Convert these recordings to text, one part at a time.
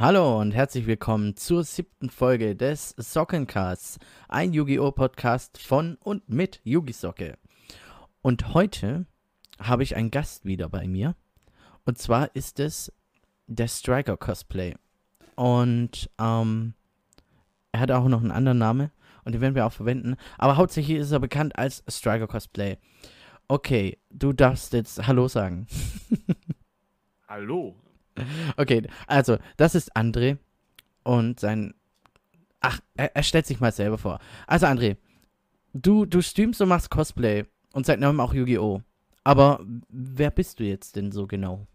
Hallo und herzlich willkommen zur siebten Folge des Sockencasts, ein Yu-Gi-Oh! Podcast von und mit Yugi Socke. Und heute habe ich einen Gast wieder bei mir. Und zwar ist es der Striker Cosplay. Und ähm, er hat auch noch einen anderen Namen und den werden wir auch verwenden. Aber hauptsächlich ist er bekannt als Striker Cosplay. Okay, du darfst jetzt Hallo sagen. Hallo, Okay, also, das ist André und sein. Ach, er, er, stellt sich mal selber vor. Also, André, du, du streamst und machst Cosplay und seit neuem auch Yu-Gi-Oh! Aber wer bist du jetzt denn so genau?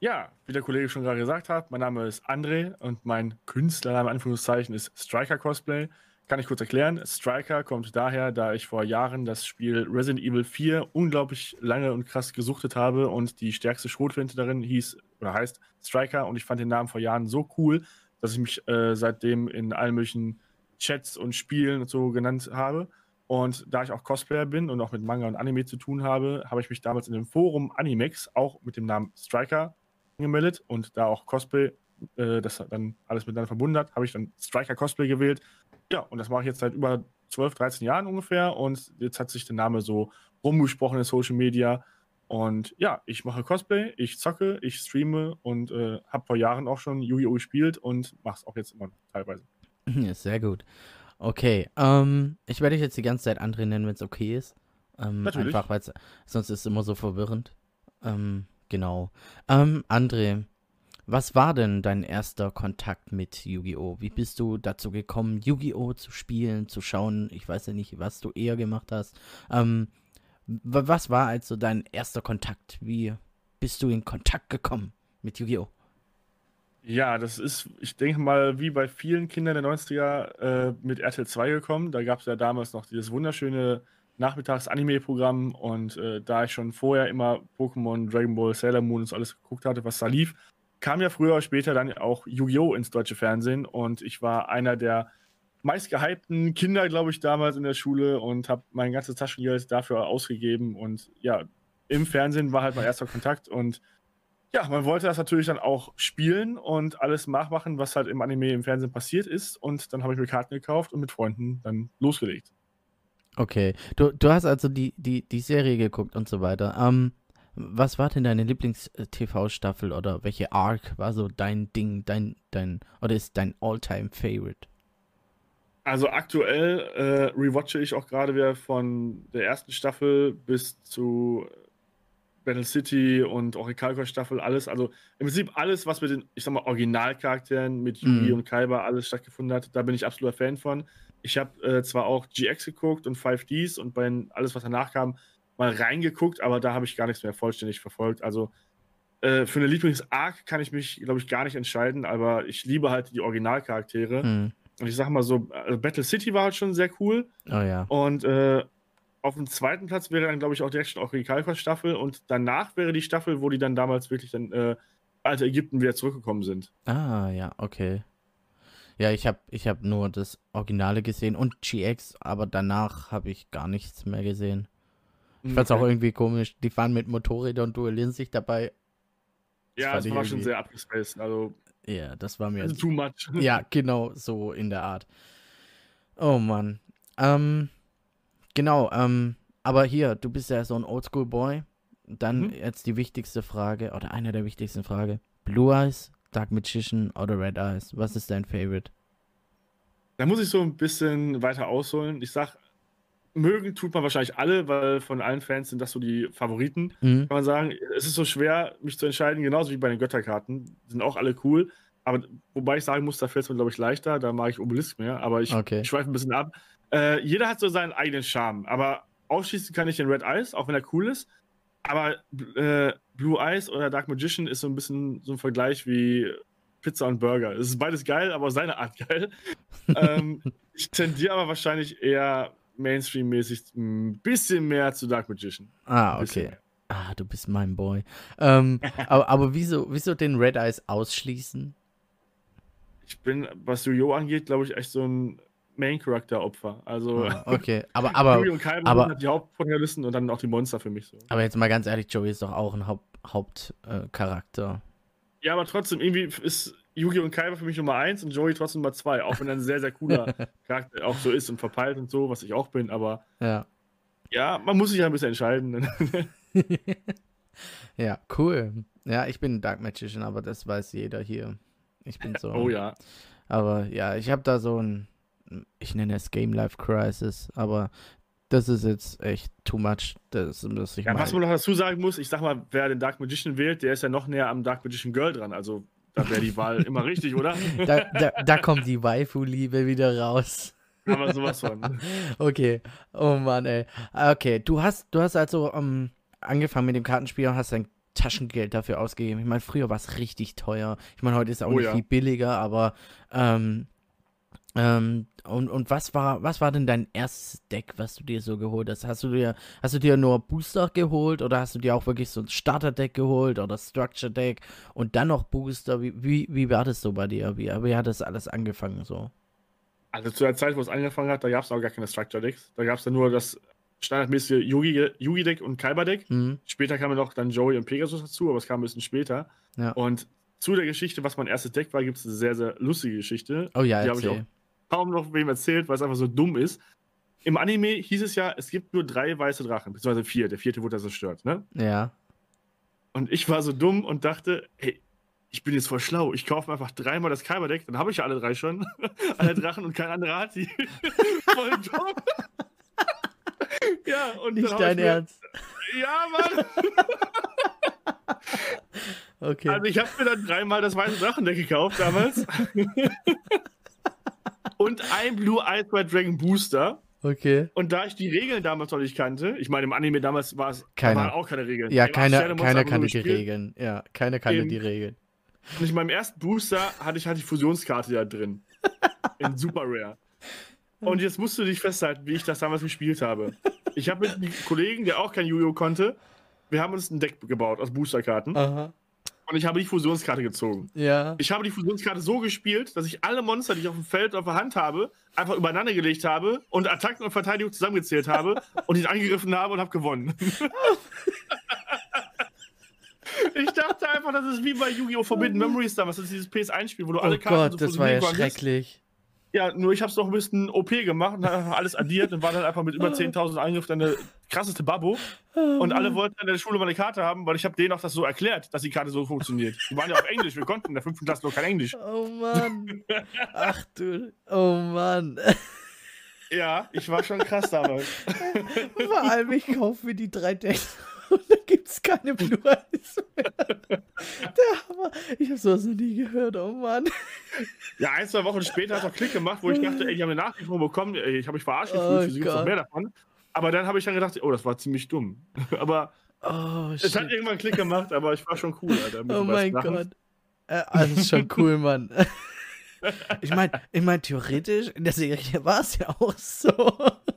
Ja, wie der Kollege schon gerade gesagt hat, mein Name ist André und mein Künstlername Anführungszeichen ist Striker Cosplay. Kann ich kurz erklären. Striker kommt daher, da ich vor Jahren das Spiel Resident Evil 4 unglaublich lange und krass gesuchtet habe und die stärkste Schrotflinte darin hieß oder heißt Striker und ich fand den Namen vor Jahren so cool, dass ich mich äh, seitdem in allen möglichen Chats und Spielen und so genannt habe. Und da ich auch Cosplayer bin und auch mit Manga und Anime zu tun habe, habe ich mich damals in dem Forum Animex auch mit dem Namen Striker angemeldet und da auch Cosplay äh, das dann alles miteinander verbunden hat, habe ich dann Striker Cosplay gewählt. Ja, und das mache ich jetzt seit über 12, 13 Jahren ungefähr und jetzt hat sich der Name so rumgesprochen in Social Media. Und ja, ich mache Cosplay, ich zocke, ich streame und äh, habe vor Jahren auch schon Yu-Gi-Oh! gespielt und mache es auch jetzt immer teilweise. Ja, sehr gut. Okay, ähm, ich werde dich jetzt die ganze Zeit André nennen, wenn es okay ist. Ähm, Natürlich. Einfach, weil sonst ist es immer so verwirrend. Ähm, genau. Ähm, André, was war denn dein erster Kontakt mit Yu-Gi-Oh? Wie bist du dazu gekommen, Yu-Gi-Oh zu spielen, zu schauen? Ich weiß ja nicht, was du eher gemacht hast. Ähm, was war also dein erster Kontakt? Wie bist du in Kontakt gekommen mit Yu-Gi-Oh? Ja, das ist, ich denke mal, wie bei vielen Kindern der 90er äh, mit RTL 2 gekommen. Da gab es ja damals noch dieses wunderschöne Nachmittags-Anime-Programm und äh, da ich schon vorher immer Pokémon, Dragon Ball, Sailor Moon und so alles geguckt hatte, was da lief, kam ja früher oder später dann auch Yu-Gi-Oh! ins deutsche Fernsehen und ich war einer der meistgehypten Kinder, glaube ich, damals in der Schule und habe mein ganzes Taschengeld dafür ausgegeben und ja, im Fernsehen war halt mein erster Kontakt und ja, man wollte das natürlich dann auch spielen und alles nachmachen, was halt im Anime im Fernsehen passiert ist und dann habe ich mir Karten gekauft und mit Freunden dann losgelegt. Okay, du, du hast also die, die, die Serie geguckt und so weiter. Ähm, was war denn deine Lieblings-TV-Staffel oder welche Arc war so dein Ding, dein, dein, oder ist dein All-Time-Favorite? Also aktuell äh, rewatche ich auch gerade wieder von der ersten Staffel bis zu Battle City und Orikalkor Staffel, alles. Also im Prinzip alles, was mit den, ich sag mal, Originalcharakteren, mit Yugi mm. und Kaiba alles stattgefunden hat, da bin ich absoluter Fan von. Ich habe äh, zwar auch GX geguckt und 5Ds und bei alles, was danach kam, mal reingeguckt, aber da habe ich gar nichts mehr vollständig verfolgt. Also äh, für eine Lieblings-Arc kann ich mich, glaube ich, gar nicht entscheiden, aber ich liebe halt die Originalcharaktere. Hm. Und ich sag mal so, also Battle City war halt schon sehr cool. Oh ja. Und äh, auf dem zweiten Platz wäre dann, glaube ich, auch direkt schon auch die Staffel. Und danach wäre die Staffel, wo die dann damals wirklich dann äh, alte Ägypten wieder zurückgekommen sind. Ah, ja, okay. Ja, ich habe ich hab nur das Originale gesehen und GX, aber danach habe ich gar nichts mehr gesehen. Ich fand es auch irgendwie komisch. Die fahren mit Motorrädern und duellieren sich dabei. Das ja, das war schon sehr abgespaced. Also, ja, das war mir. Also too much. Ja, genau, so in der Art. Oh Mann. Ähm, genau, ähm, aber hier, du bist ja so ein Oldschool-Boy. Dann mhm. jetzt die wichtigste Frage, oder eine der wichtigsten Fragen. Blue Eyes, Dark Magician oder Red Eyes? Was ist dein Favorite? Da muss ich so ein bisschen weiter ausholen. Ich sag mögen tut man wahrscheinlich alle, weil von allen Fans sind das so die Favoriten, mhm. kann man sagen. Es ist so schwer, mich zu entscheiden, genauso wie bei den Götterkarten. Sind auch alle cool. Aber wobei ich sagen muss, da fällt es mir, glaube ich, leichter. Da mag ich Obelisk mehr, aber ich, okay. ich schweife ein bisschen ab. Äh, jeder hat so seinen eigenen Charme, aber ausschließen kann ich den Red Eyes, auch wenn er cool ist. Aber äh, Blue Eyes oder Dark Magician ist so ein bisschen so ein Vergleich wie Pizza und Burger. Es ist beides geil, aber seine Art geil. ähm, ich tendiere aber wahrscheinlich eher Mainstream-mäßig ein bisschen mehr zu Dark Magician. Ah, okay. Ah, du bist mein Boy. Ähm, aber, aber wieso, wieso den Red Eyes ausschließen? Ich bin, was Yu-Gi-Oh! angeht, glaube ich, echt so ein Main-Character-Opfer. Also, ah, okay, aber, aber, und Kaiba aber, sind die Hauptprotagonisten und dann auch die Monster für mich so. Aber jetzt mal ganz ehrlich, Joey ist doch auch ein Haupt, Hauptcharakter. Äh, Ja, aber trotzdem, irgendwie ist Yugi und Kaiba für mich Nummer 1 und Joey trotzdem Nummer 2. Auch wenn er ein sehr, sehr cooler Charakter auch so ist und verpeilt und so, was ich auch bin. Aber ja, ja man muss sich ja ein bisschen entscheiden. ja, cool. Ja, ich bin Dark Magician, aber das weiß jeder hier. Ich bin so. oh ja. Aber ja, ich habe da so ein, ich nenne es Game Life Crisis, aber das ist jetzt echt too much. Das muss ich ja, was man noch dazu sagen muss, ich sag mal, wer den Dark Magician wählt, der ist ja noch näher am Dark Magician Girl dran. Also da wäre die Wahl immer richtig, oder? Da, da, da kommt die Waifu-Liebe wieder raus. Aber sowas von. Okay. Oh Mann, ey. Okay, du hast, du hast also um, ähm, angefangen mit dem Kartenspiel und hast dein Taschengeld dafür ausgegeben. Ich meine, früher war es richtig teuer. Ich meine, heute ist es auch oh, nicht ja. viel billiger, aber ähm, ähm, und, und was war, was war denn dein erstes Deck, was du dir so geholt hast? Hast du dir, hast du dir nur Booster geholt oder hast du dir auch wirklich so ein Starter-Deck geholt oder Structure-Deck und dann noch Booster? Wie, wie, wie war das so bei dir? Wie, wie hat das alles angefangen so? Also zu der Zeit, wo es angefangen hat, da gab es auch gar keine Structure-Decks. Da gab es dann nur das standardmäßige Yugi-Deck Yugi und Kaiba-Deck. Mhm. Später kamen noch dann Joey und Pegasus dazu, aber es kam ein bisschen später. Ja. Und zu der Geschichte, was mein erstes Deck war, gibt es eine sehr, sehr lustige Geschichte. Oh ja, Die habe ich auch kaum noch wem erzählt, weil es einfach so dumm ist. Im Anime hieß es ja, es gibt nur drei weiße Drachen, beziehungsweise vier. Der vierte wurde ja zerstört, ne? Ja. Und ich war so dumm und dachte, hey, ich bin jetzt voll schlau. Ich kaufe einfach dreimal das Kyber-Deck, dann habe ich ja alle drei schon. alle Drachen und kein anderer hat die. voll dumm. ja, und Nicht dein mir, Ernst. Ja, Mann. okay. Also ich habe mir dann dreimal das weiße Drachendeck gekauft damals und ein Blue Eyes White Dragon Booster. Okay. Und da ich die Regeln damals noch nicht kannte, ich meine, im Anime damals war es keine. auch keine Regeln. Ja, keine, keiner kannte die Regeln. Ja, keiner kannte die Regeln. Und in meinem ersten Booster hatte ich halt die Fusionskarte da drin. in Super Rare. Und jetzt musst du dich festhalten, wie ich das damals gespielt habe. Ich habe mit einem Kollegen, der auch kein Yu-Gi-Oh! konnte, wir haben uns ein Deck gebaut aus Boosterkarten. Aha und ich habe die Fusionskarte gezogen. Ja. Ich habe die Fusionskarte so gespielt, dass ich alle Monster, die ich auf dem Feld auf der Hand habe, einfach übereinander gelegt habe und Attacken und Verteidigung zusammengezählt habe und ihn angegriffen habe und habe gewonnen. ich dachte einfach, das ist wie bei Yu-Gi-Oh! Forbidden Memories damals, das ist dieses PS1-Spiel, wo du alle oh Karten Gott, so das war ja schrecklich. Ja, nur ich habe es noch ein bisschen OP gemacht und habe alles addiert und war dann einfach mit über 10.000 Angriffen der krasseste Babbo. Und alle wollten in der Schule mal eine Karte haben, weil ich habe denen auch das so erklärt, dass die Karte so funktioniert. Die waren ja auf Englisch, wir konnten in der fünften Klasse noch kein Englisch. Oh Mann. Ach du, oh Mann. Ja, ich war schon krass damals. Vor allem, ich kaufe mir die drei Decks und da gibt es keine Blue Eyes mehr. Der Hammer. Ich habe sowas noch nie gehört, oh Mann. Ja, ein, zwei Wochen später hat es auch Klick gemacht, wo ich dachte, ey, ich habe eine Nachricht bekommen, ich habe mich verarscht gefühlt, oh, für sie gibt noch mehr davon. Aber dann habe ich dann gedacht, oh, das war ziemlich dumm. aber oh, es hat irgendwann Klick gemacht, aber ich war schon cool, Alter. Oh mein Gott. Äh, das ist schon cool, Mann. Ich meine, ich mein, theoretisch, in der Serie war es ja auch so.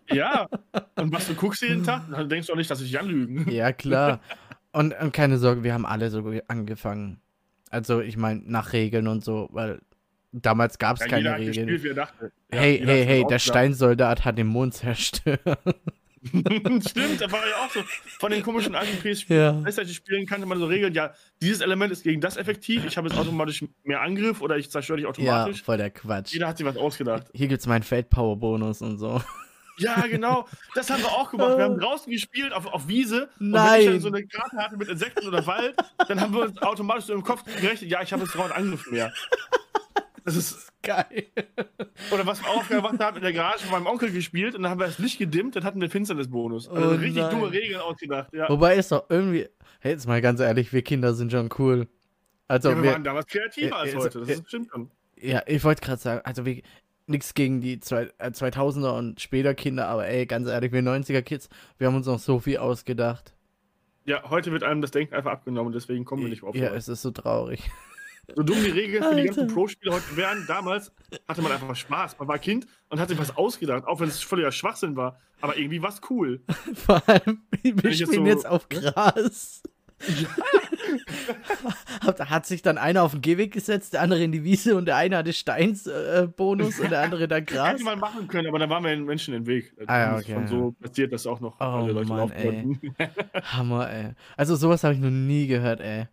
Ja, und was du guckst jeden Tag, dann denkst du auch nicht, dass ich dich anlügen. Ja, klar. Und, und keine Sorge, wir haben alle so angefangen. Also, ich meine, nach Regeln und so, weil damals gab es ja, keine Regeln. Gespielt, ja, hey, hey, hey, der Steinsoldat hat den Mond zerstört. Stimmt, da war ja auch so. Von den komischen alten PS-Spielen ja. kannte man so Regeln, ja, dieses Element ist gegen das effektiv, ich habe jetzt automatisch mehr Angriff oder ich zerstöre dich automatisch. Ja, voll der Quatsch. Jeder hat sich was ausgedacht. Hier gibt es meinen Feldpower-Bonus und so. Ja, genau. Das haben wir auch gemacht. Wir haben draußen gespielt auf, auf Wiese. Und Nein. wenn ich dann so eine Karte hatte mit Insekten oder Wald, dann haben wir uns automatisch so im Kopf gerechnet, ja, ich habe jetzt einen Angriff mehr. Das ist geil. Oder was wir auch gemacht haben, in der Garage von meinem Onkel gespielt und dann haben wir das Licht gedimmt, dann hatten wir Finsternisbonus. Also oh richtig nein. dumme Regeln ausgedacht, ja. Wobei ist doch irgendwie, hey, jetzt mal ganz ehrlich, wir Kinder sind schon cool. Also ja, wir, wir waren damals kreativer äh, als heute, das äh, stimmt schon. Ja, ich wollte gerade sagen, also wir, nichts gegen die zwei, äh, 2000er und später Kinder, aber ey, ganz ehrlich, wir 90er Kids, wir haben uns noch so viel ausgedacht. Ja, heute wird einem das Denken einfach abgenommen, deswegen kommen wir nicht auf. Ja, es ist so traurig. So dumm die Regeln für die ganzen Pro-Spieler heute wären, damals hatte man einfach Spaß. Man war Kind und hat sich was ausgedacht, auch wenn es völliger Schwachsinn war. Aber irgendwie war es cool. Vor allem, wir spielen jetzt, so, jetzt auf Gras. Ja. hat sich dann einer auf den Gehweg gesetzt, der andere in die Wiese und der eine hatte Steinsbonus äh, und der andere dann Gras. Hätte man machen können, aber da waren wir den Menschen im Weg. Also ah, ja, okay. Von so passiert das auch noch oh, alle Leute Mann, ey. Hammer, ey. Also sowas habe ich noch nie gehört, ey.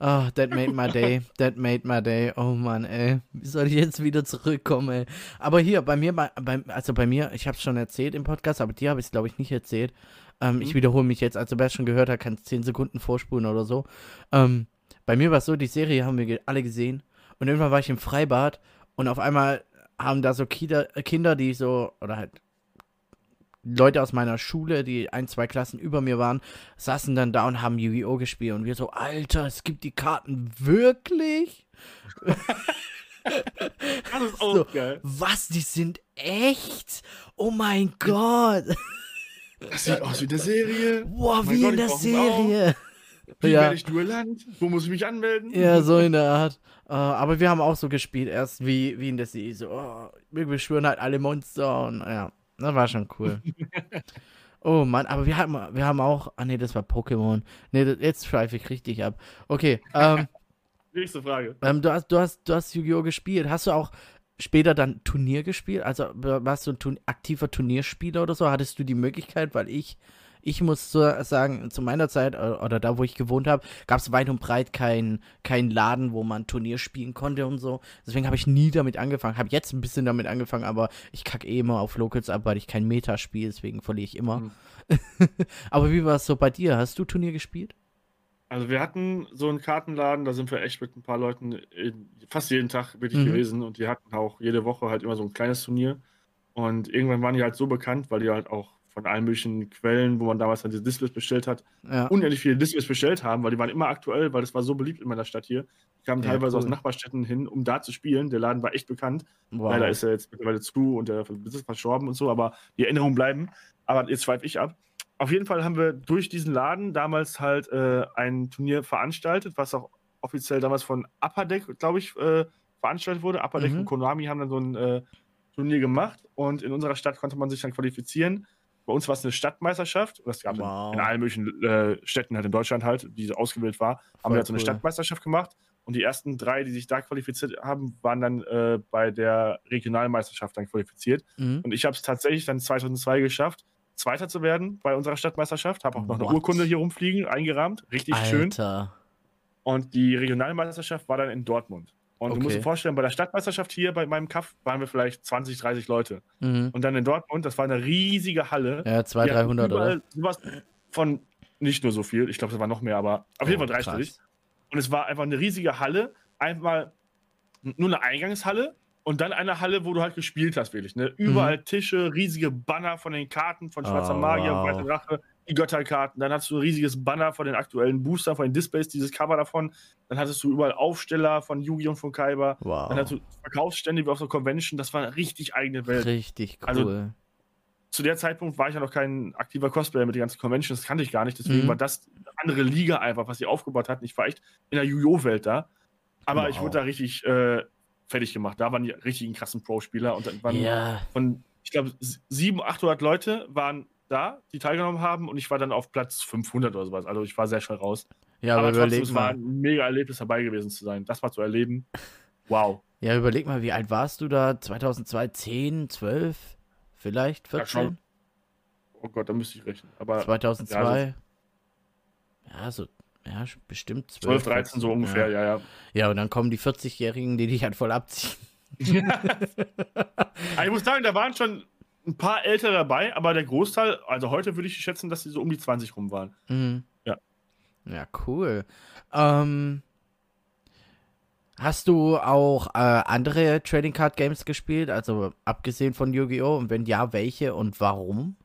Oh, that made my day. That made my day. Oh Mann, ey. Wie soll ich jetzt wieder zurückkommen, ey? Aber hier, bei mir, bei, also bei mir, ich hab's schon erzählt im Podcast, aber dir habe ich es, glaube ich, nicht erzählt. Ähm, mhm. Ich wiederhole mich jetzt, also wer schon gehört hat, kann 10 Sekunden vorspulen oder so. Ähm, bei mir war es so, die Serie haben wir alle gesehen. Und irgendwann war ich im Freibad und auf einmal haben da so Kinder, Kinder die so, oder halt Leute aus meiner Schule, die ein, zwei Klassen über mir waren, saßen dann da und haben Yu-Gi-Oh! gespielt. Und wir so, Alter, es gibt die Karten wirklich? das ist auch so, geil. Was, die sind echt? Oh mein Gott. Das sieht aus wie in der Serie. Boah, oh wie Gott, in der Serie. Wie ja. werde ich Duelland? Wo muss ich mich anmelden? Ja, so in der Art. Uh, aber wir haben auch so gespielt, erst wie, wie in der Serie. So, oh, wir beschwören halt alle Monster und ja. Das war schon cool. oh Mann, aber wir haben, wir haben auch. Ah, nee, das war Pokémon. Nee, das, jetzt schweife ich richtig ab. Okay, ähm. Nächste Frage. Ähm, du hast, du hast, du hast Yu-Gi-Oh! gespielt. Hast du auch später dann Turnier gespielt? Also warst du ein aktiver Turnierspieler oder so? Hattest du die Möglichkeit? Weil ich ich muss so sagen, zu meiner Zeit äh, oder da, wo ich gewohnt habe, gab es weit und breit keinen kein Laden, wo man Turnier spielen konnte und so. Deswegen habe ich nie damit angefangen. Habe jetzt ein bisschen damit angefangen, aber ich kacke eh immer auf Locals ab, weil ich kein Meta spiele, deswegen verliere ich immer. Mhm. aber wie war es so bei dir? Hast du Turnier gespielt? Also wir hatten so einen Kartenladen, da sind wir echt mit ein paar Leuten fast jeden Tag wirklich mhm. gewesen und die hatten auch jede Woche halt immer so ein kleines Turnier. Und irgendwann waren die halt so bekannt, weil die halt auch von allen möglichen Quellen, wo man damals dann diese Displays bestellt hat, ja. unendlich viele Displays bestellt haben, weil die waren immer aktuell, weil das war so beliebt in meiner Stadt hier. Die kamen ja, teilweise cool. aus Nachbarstädten hin, um da zu spielen. Der Laden war echt bekannt. Wow. Leider ist er jetzt mittlerweile zu und der Besitzer verstorben und so, aber die Erinnerungen bleiben. Aber jetzt schweife ich ab. Auf jeden Fall haben wir durch diesen Laden damals halt äh, ein Turnier veranstaltet, was auch offiziell damals von Upper Deck, glaube ich, äh, veranstaltet wurde. Upper Deck mhm. und Konami haben dann so ein äh, Turnier gemacht und in unserer Stadt konnte man sich dann qualifizieren bei uns war es eine Stadtmeisterschaft. Das gab wow. in, in, allen möglichen äh, Städten halt in Deutschland halt, die ausgewählt war. Voll haben wir halt so eine Stadtmeisterschaft gemacht. Und die ersten drei, die sich da qualifiziert haben, waren dann äh, bei der Regionalmeisterschaft dann qualifiziert. Mhm. Und ich habe es tatsächlich dann 2002 geschafft, Zweiter zu werden bei unserer Stadtmeisterschaft. Habe auch noch What? eine Urkunde hier rumfliegen, eingerahmt. Richtig Alter. schön. Und die Regionalmeisterschaft war dann in Dortmund. Und okay. du musst dir vorstellen, bei der Stadtmeisterschaft hier bei meinem Kaff waren wir vielleicht 20, 30 Leute. Mhm. Und dann in Dortmund, das war eine riesige Halle. Ja, 200, 300 oder? Sowas von nicht nur so viel, ich glaube, es war noch mehr, aber auf oh, jeden Fall dreistellig. Und es war einfach eine riesige Halle, einfach nur eine Eingangshalle und dann eine Halle, wo du halt gespielt hast, wirklich. Ne? Überall mhm. Tische, riesige Banner von den Karten von Schwarzer oh, Magier wow. und Weiße Drache, die Götterkarten. Dann hast du ein riesiges Banner von den aktuellen Boostern, von den Displays, dieses Cover davon. Dann hattest du überall Aufsteller von Yugi und von Kaiba. Wow. Dann hattest du Verkaufsstände wie auf so Convention. Das war eine richtig eigene Welt. Richtig cool. Also, zu der Zeitpunkt war ich ja noch kein aktiver Cosplayer mit den ganzen Conventions, das kannte ich gar nicht. Deswegen mhm. war das eine andere Liga einfach, was sie aufgebaut hatten. Ich war echt in der Yu-Gi-Oh!-Welt da. Aber wow. ich wurde da richtig äh, fertig gemacht. Da waren die richtigen krassen Pro-Spieler und dann waren ja. von, ich glaube, 700, 800 Leute waren da, die teilgenommen haben und ich war dann auf Platz 500 oder sowas. Also ich war sehr schnell raus. Ja, aber, aber trotzdem, es war ein mega Erlebnis dabei gewesen zu sein. Das mal zu erleben. Wow. Ja, überleg mal, wie alt warst du da? 2002, 10, 12, vielleicht 14? Ja, oh Gott, da müsste ich rechnen. Aber 2002? Ja, so, ja, bestimmt 12, 12 13 so ungefähr, ja. ja, ja. Ja, und dann kommen die 40-Jährigen, die dich halt voll abziehen. ich muss sagen, da waren schon ein paar ältere dabei, aber der Großteil, also heute würde ich schätzen, dass sie so um die 20 rum waren. Mhm. Ja. Ja, cool. Ähm, hast du auch äh, andere Trading Card Games gespielt, also abgesehen von Yu-Gi-Oh! Und wenn ja, welche und warum?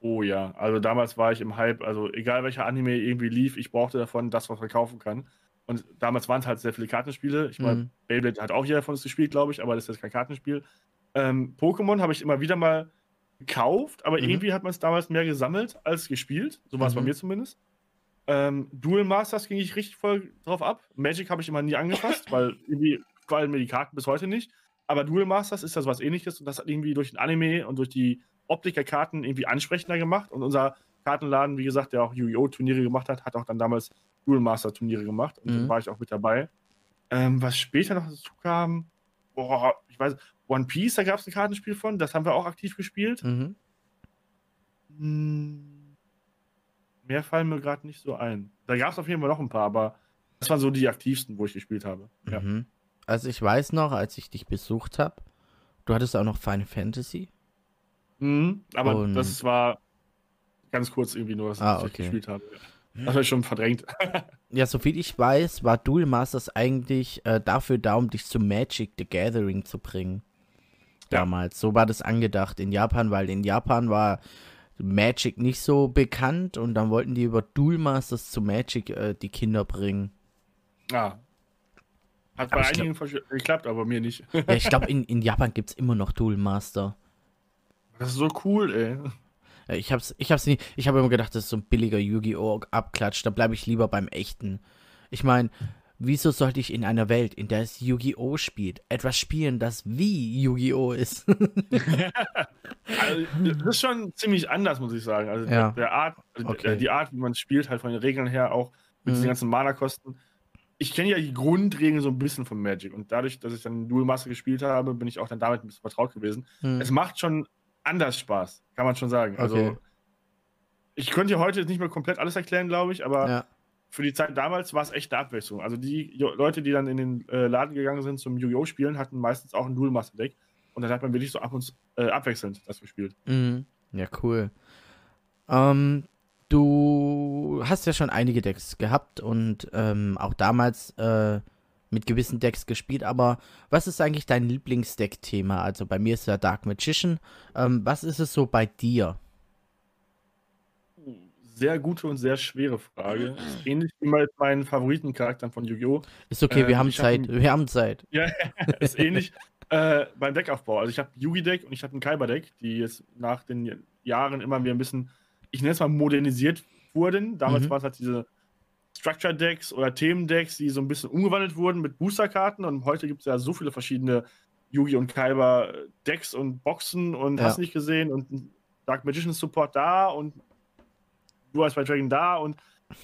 Oh ja, also damals war ich im Hype, also egal welcher Anime irgendwie lief, ich brauchte davon das, was man kaufen kann. Und damals waren es halt sehr viele Kartenspiele. Ich meine, mhm. Beyblade hat auch jeder von uns gespielt, glaube ich, aber das ist jetzt kein Kartenspiel. Ähm, Pokémon habe ich immer wieder mal gekauft, aber mhm. irgendwie hat man es damals mehr gesammelt als gespielt. So war es mhm. bei mir zumindest. Ähm, Duel Masters ging ich richtig voll drauf ab. Magic habe ich immer nie angefasst, weil irgendwie gefallen mir die Karten bis heute nicht. Aber Duel Masters ist ja sowas ähnliches und das hat irgendwie durch den Anime und durch die Optik der Karten irgendwie ansprechender gemacht. Und unser Kartenladen, wie gesagt, der auch Yu-Gi-Oh! Turniere gemacht hat, hat auch dann damals Duel Master Turniere gemacht. Und mhm. da war ich auch mit dabei. Ähm, was später noch dazu kam, boah, ich weiß, One Piece, da gab es ein Kartenspiel von, das haben wir auch aktiv gespielt. Mhm. Hm, mehr fallen mir gerade nicht so ein. Da gab es auf jeden Fall noch ein paar, aber Das waren so die aktivsten, wo ich gespielt habe. Ja. Mhm. Also ich weiß noch, als ich dich besucht habe, du hattest auch noch Final Fantasy. Mhm, aber Und... das war ganz kurz irgendwie nur, dass ah, ich okay. gespielt habe. Das habe ich schon verdrängt. ja, soviel ich weiß, war Duel Masters eigentlich äh, dafür da, um dich zu Magic the Gathering zu bringen. Ja. Damals. So war das angedacht in Japan, weil in Japan war Magic nicht so bekannt und dann wollten die über Duel Masters zu Magic äh, die Kinder bringen. Ah. Hat aber bei einigen glaub, geklappt, aber mir nicht. ja, ich glaube, in, in Japan gibt es immer noch Duel Master. Das ist so cool, ey. Ich hab's, ich hab's nie, ich habe immer gedacht, das ist so ein billiger Yu-Gi-Oh! Abklatsch, da bleibe ich lieber beim echten. Ich meine, wieso sollte ich in einer Welt, in der es Yu-Gi-Oh! spielt, etwas spielen, das wie Yu-Gi-Oh! ist? also, das ist schon ziemlich anders, muss ich sagen. Also ja. der, Art, also okay. die Art, wie man spielt, halt von den Regeln her auch mit mhm. diesen ganzen Mana-Kosten. Ich kenne ja die Grundregeln so ein bisschen von Magic und dadurch, dass ich dann Dual Master gespielt habe, bin ich auch dann damit ein bisschen vertraut gewesen. Mhm. Es macht schon anders Spaß, kann man schon sagen. Also, okay. ich könnte ja heute nicht mehr komplett alles erklären, glaube ich, aber ja. für die Zeit damals war es echt eine Abwechslung. Also, die Leute, die dann in den äh, Laden gegangen sind zum Yu-Gi-Oh! spielen, hatten meistens auch ein Dual Master Deck und dann hat man wirklich so ab und äh, abwechselnd das gespielt. Mhm. Ja, cool. Ähm, du hast ja schon einige Decks gehabt und ähm, auch damals äh, mit gewissen Decks gespielt, aber was ist eigentlich dein Lieblingsdeck-Thema? Also bei mir ist ja Dark Magician. Ähm, was ist es so bei dir? Sehr gute und sehr schwere Frage. Ist ähnlich wie mit meinen Favoritencharakteren von Yu-Gi-Oh! Ist okay, äh, wir haben Zeit. Hab wir haben Zeit. Ja, ist ähnlich äh, beim Deckaufbau. Also ich habe Yugi-Deck und ich habe ein Kaiba-Deck, die jetzt nach den Jahren immer wieder ein bisschen, ich nenne es mal modernisiert wurden. Damals mhm. war es halt diese Structure-Decks oder Themen-Decks, die so ein bisschen umgewandelt wurden mit Booster-Karten. Und heute gibt es ja so viele verschiedene Yugi und Kaiba-Decks und Boxen und ja. hast nicht gesehen und Dark Magician Support da und du als bei Dragon da und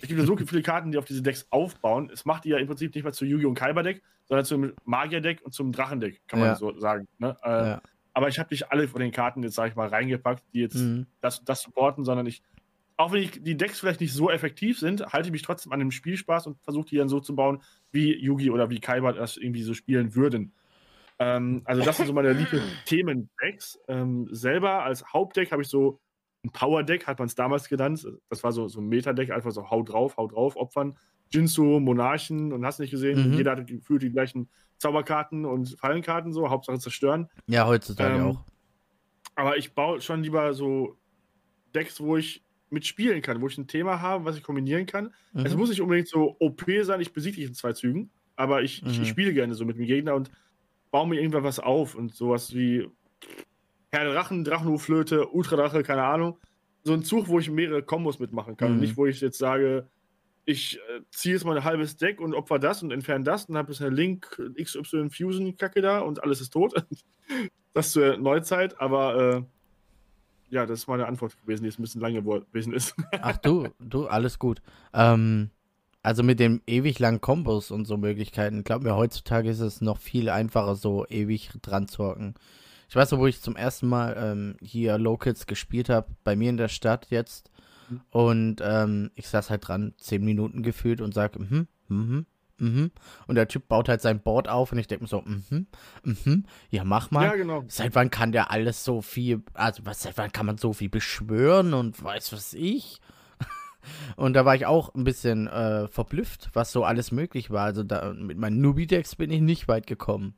es gibt ja so viele Karten, die auf diese Decks aufbauen. Es macht die ja im Prinzip nicht mehr zu Yu-Gi-Oh! und Kaiba-Deck, sondern zum Magier-Deck und zum Drachen-Deck, kann man ja. so sagen. Ne? Äh, ja. Aber ich habe nicht alle von den Karten jetzt, sag ich mal, reingepackt, die jetzt mhm. das, das supporten, sondern ich auch wenn die Decks vielleicht nicht so effektiv sind, halte ich mich trotzdem an dem Spielspaß und versuche die dann so zu bauen, wie Yugi oder wie Kaiba das irgendwie so spielen würden. Ähm, also das sind so meine lieben Themen-Decks. Ähm, selber als Hauptdeck habe ich so ein Power-Deck, hat man es damals genannt. Das war so, so ein Meta-Deck, einfach so hau drauf, hau drauf, Opfern. Jinsu, Monarchen und hast nicht gesehen. Mhm. Jeder hat gefühlt die gleichen Zauberkarten und Fallenkarten, so, Hauptsache zerstören. Ja, heutzutage ähm, auch. Aber ich baue schon lieber so Decks, wo ich mitspielen kann, wo ich ein Thema habe, was ich kombinieren kann. Mhm. Es muss nicht unbedingt so OP sein, ich besiege dich in zwei Zügen, aber ich, mhm. ich, spiele gerne so mit dem Gegner und baue mir irgendwann was auf und sowas wie Herr Drachen, Drachenhuflöte, Ultradrache, keine Ahnung. So ein Zug, wo ich mehrere Kombos mitmachen kann. Mhm. Und nicht, wo ich jetzt sage, ich äh, ziehe jetzt mal ein halbes Deck und opfer das und entferne das und habe jetzt eine Link XY Fusion Kacke da und alles ist tot. das zur Neuzeit, aber äh, ja, das ist meine Antwort gewesen, die jetzt ein bisschen lange gewesen ist. Ach du, du, alles gut. Ähm, also mit den ewig langen Kombos und so Möglichkeiten, glaub mir, heutzutage ist es noch viel einfacher, so ewig dran zu hocken. Ich weiß noch, wo ich zum ersten Mal ähm, hier Locals gespielt habe, bei mir in der Stadt jetzt. Mhm. Und ähm, ich saß halt dran, zehn Minuten gefühlt und sag, mhm, mhm, mhm. Und der Typ baut halt sein Board auf und ich denke mir so, mhm, mhm, ja, mach mal. Ja, genau. Seit wann kann der alles so viel, also was, seit wann kann man so viel beschwören und weiß was ich? Und da war ich auch ein bisschen äh, verblüfft, was so alles möglich war. Also da, mit meinen Nubi-Decks bin ich nicht weit gekommen.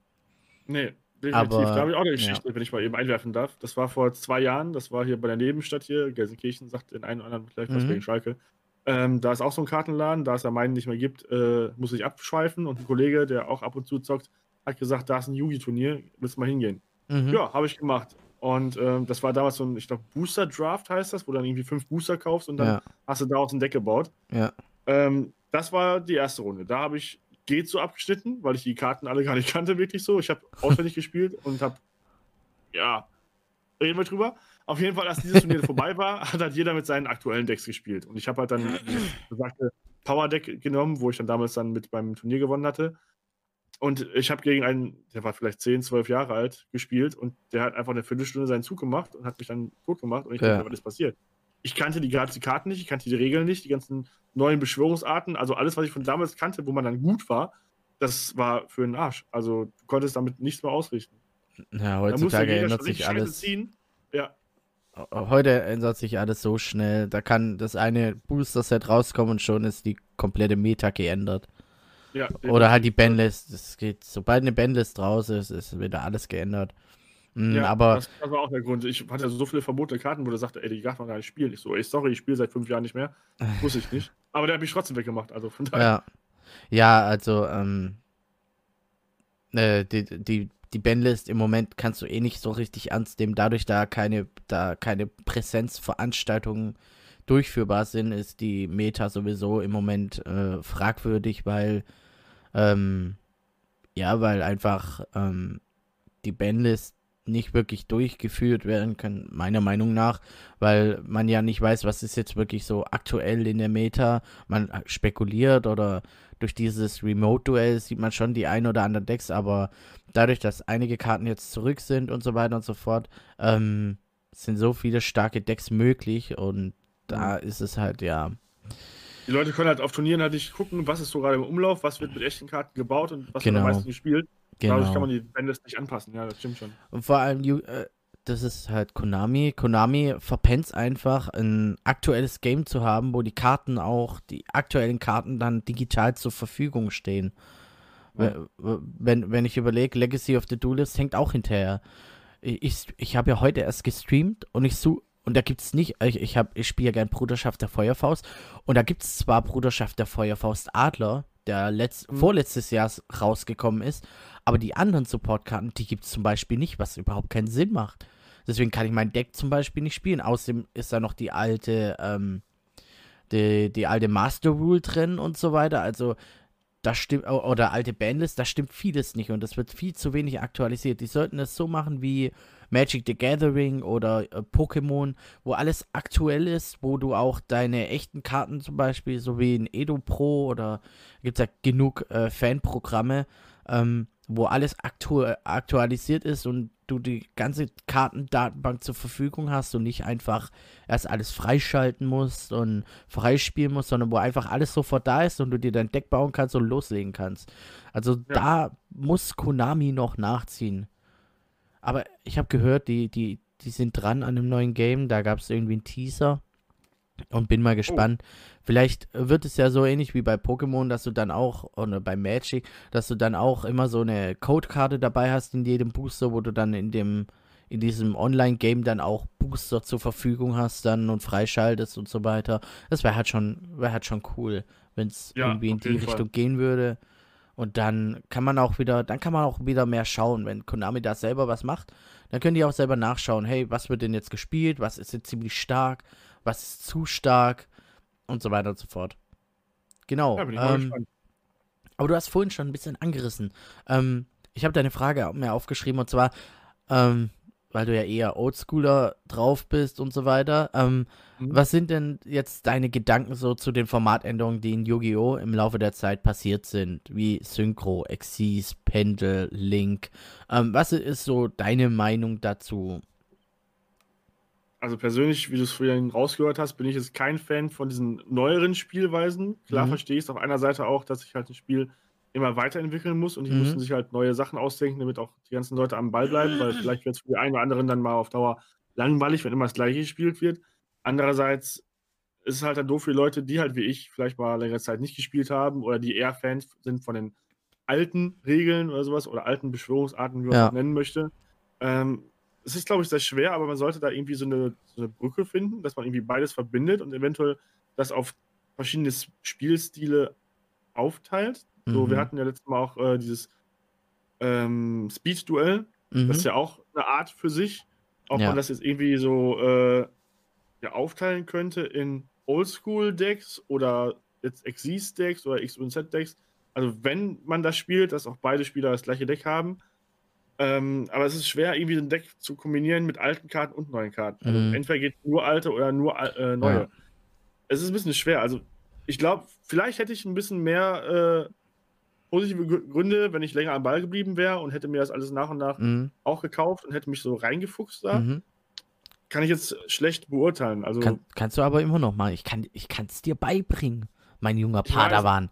Nee, definitiv. Aber, da habe ich auch eine Geschichte, ja. wenn ich mal eben einwerfen darf. Das war vor zwei Jahren, das war hier bei der Nebenstadt hier, Gelsenkirchen, sagt den einen oder anderen vielleicht was mhm. gegen Schalke. Ähm, da ist auch so ein Kartenladen, da es ja meinen nicht mehr gibt, äh, muss ich abschweifen. Und ein Kollege, der auch ab und zu zockt, hat gesagt, da ist ein Yugi-Turnier, willst du mal hingehen? Mhm. Ja, habe ich gemacht. Und ähm, das war damals so ein, ich glaube, Booster Draft heißt das, wo du dann irgendwie fünf Booster kaufst und dann ja. hast du daraus ein Deck gebaut. Ja. Ähm, das war die erste Runde. Da habe ich geht so abgeschnitten, weil ich die Karten alle gar nicht kannte, wirklich so. Ich habe auswendig gespielt und habe, ja, reden wir drüber. Auf jeden Fall, als dieses Turnier vorbei war, hat halt jeder mit seinen aktuellen Decks gespielt. Und ich habe halt dann besagte Power Deck genommen, wo ich dann damals dann mit beim Turnier gewonnen hatte. Und ich habe gegen einen, der war vielleicht 10, 12 Jahre alt, gespielt und der hat einfach eine Viertelstunde seinen Zug gemacht und hat mich dann tot gemacht und ich ja. dachte, was ist passiert? ich kannte die, die Karten nicht, ich kannte die Regeln nicht, die ganzen neuen Beschwörungsarten, also alles, was ich von damals kannte, wo man dann gut war, das war für den Arsch. Also du konntest damit nichts mehr ausrichten. Ja, heutzutage ändert sich alles. Ziehen. Ja. Heute ändert sich alles so schnell. Da kann das eine Booster-Set rauskommen und schon ist die komplette Meta geändert. Ja, Oder halt die Bandlist. Das geht, sobald eine Bandlist raus ist, ist wieder alles geändert. Mhm, ja, aber das, das, war auch der Grund. Ich hatte so viele verbotene Karten, wo der sagte, ey, die darf man gar nicht spielen. Ich so, ey, sorry, ich spiele seit fünf Jahren nicht mehr. Wusste ich nicht. Aber der hat mich trotzdem weggemacht. Also von daher. Ja, ja also, ähm, äh, die, die, die Bandlist im Moment kannst du eh nicht so richtig ernst nehmen. Dadurch, da keine, da keine Präsenzveranstaltungen durchführbar sind, ist die Meta sowieso im Moment äh, fragwürdig, weil, ähm, ja, weil einfach ähm, die Bandlist nicht wirklich durchgeführt werden kann, meiner Meinung nach, weil man ja nicht weiß, was ist jetzt wirklich so aktuell in der Meta. Man spekuliert oder durch dieses Remote-Duell sieht man schon die ein oder anderen Decks, aber dadurch, dass einige Karten jetzt zurück sind und so weiter und so fort, ähm, sind so viele starke Decks möglich und da ist es halt, ja. Die Leute können halt auf Turnieren halt nicht gucken, was ist so gerade im Umlauf, was wird mit echten Karten gebaut und was genau. wird am meisten gespielt. Genau. Dadurch kann man die Bandes nicht anpassen, ja, das stimmt schon. Und vor allem, äh, das ist halt Konami. Konami verpennt einfach, ein aktuelles Game zu haben, wo die Karten auch, die aktuellen Karten dann digital zur Verfügung stehen. Wenn, wenn ich überlege, Legacy of the Duelist hängt auch hinterher. Ich, ich habe ja heute erst gestreamt und ich suche und da gibt es nicht, ich, ich, ich spiele ja gern Bruderschaft der Feuerfaust. Und da gibt es zwar Bruderschaft der Feuerfaust Adler, der letzt, mhm. vorletztes Jahr rausgekommen ist. Aber die anderen Supportkarten, die gibt es zum Beispiel nicht, was überhaupt keinen Sinn macht. Deswegen kann ich mein Deck zum Beispiel nicht spielen. Außerdem ist da noch die alte, ähm, die, die alte Master Rule drin und so weiter. Also da stimmt, oder alte Bandlist, da stimmt vieles nicht und das wird viel zu wenig aktualisiert. Die sollten es so machen wie Magic the Gathering oder äh, Pokémon, wo alles aktuell ist, wo du auch deine echten Karten zum Beispiel, so wie in Edo Pro oder gibt es ja genug äh, Fanprogramme, ähm, wo alles aktu aktualisiert ist und du die ganze Kartendatenbank zur Verfügung hast und nicht einfach erst alles freischalten musst und freispielen musst, sondern wo einfach alles sofort da ist und du dir dein Deck bauen kannst und loslegen kannst. Also ja. da muss Konami noch nachziehen. Aber ich habe gehört, die, die, die sind dran an einem neuen Game. Da gab es irgendwie einen Teaser. Und bin mal oh. gespannt. Oh. Vielleicht wird es ja so ähnlich wie bei Pokémon, dass du dann auch, oder bei Magic, dass du dann auch immer so eine Codekarte dabei hast in jedem Booster, wo du dann in dem, in diesem Online-Game dann auch Booster zur Verfügung hast dann und freischaltest und so weiter. Das wäre halt schon, wäre halt schon cool, wenn es ja, irgendwie in die Richtung Fall. gehen würde. Und dann kann man auch wieder, dann kann man auch wieder mehr schauen, wenn Konami da selber was macht, dann können die auch selber nachschauen, hey, was wird denn jetzt gespielt, was ist jetzt ziemlich stark, was ist zu stark und so weiter und so fort. Genau. Ja, ähm, aber du hast vorhin schon ein bisschen angerissen. Ähm, ich habe deine Frage mir aufgeschrieben und zwar, ähm, weil du ja eher Oldschooler drauf bist und so weiter. Ähm, mhm. Was sind denn jetzt deine Gedanken so zu den Formatänderungen, die in Yu-Gi-Oh! im Laufe der Zeit passiert sind? Wie Synchro, Exis, Pendel, Link. Ähm, was ist so deine Meinung dazu? Also persönlich, wie du es vorhin rausgehört hast, bin ich jetzt kein Fan von diesen neueren Spielweisen. Klar mhm. verstehe ich es auf einer Seite auch, dass sich halt ein Spiel immer weiterentwickeln muss und die mhm. müssen sich halt neue Sachen ausdenken, damit auch die ganzen Leute am Ball bleiben, weil vielleicht wird es für die einen oder anderen dann mal auf Dauer langweilig, wenn immer das gleiche gespielt wird. Andererseits ist es halt dann doof für Leute, die halt wie ich vielleicht mal längere Zeit nicht gespielt haben oder die eher Fans sind von den alten Regeln oder sowas oder alten Beschwörungsarten, wie man ja. es nennen möchte. Ähm, es ist, glaube ich, sehr schwer, aber man sollte da irgendwie so eine, so eine Brücke finden, dass man irgendwie beides verbindet und eventuell das auf verschiedene Spielstile aufteilt. So, wir mhm. hatten ja letztes Mal auch äh, dieses ähm, Speed-Duell. Mhm. Das ist ja auch eine Art für sich. Ob ja. man das jetzt irgendwie so äh, ja, aufteilen könnte in Oldschool-Decks oder jetzt Xyz-Decks oder X- und Z-Decks. Also, wenn man das spielt, dass auch beide Spieler das gleiche Deck haben. Ähm, aber es ist schwer, irgendwie ein Deck zu kombinieren mit alten Karten und neuen Karten. Also, mhm. entweder geht nur alte oder nur äh, neue. Ja. Es ist ein bisschen schwer. Also, ich glaube, vielleicht hätte ich ein bisschen mehr äh, positive Gründe, wenn ich länger am Ball geblieben wäre und hätte mir das alles nach und nach mhm. auch gekauft und hätte mich so reingefuchst da. Mhm. kann ich jetzt schlecht beurteilen. Also kann, kannst du aber immer noch mal. Ich kann ich es dir beibringen, mein junger Padawan.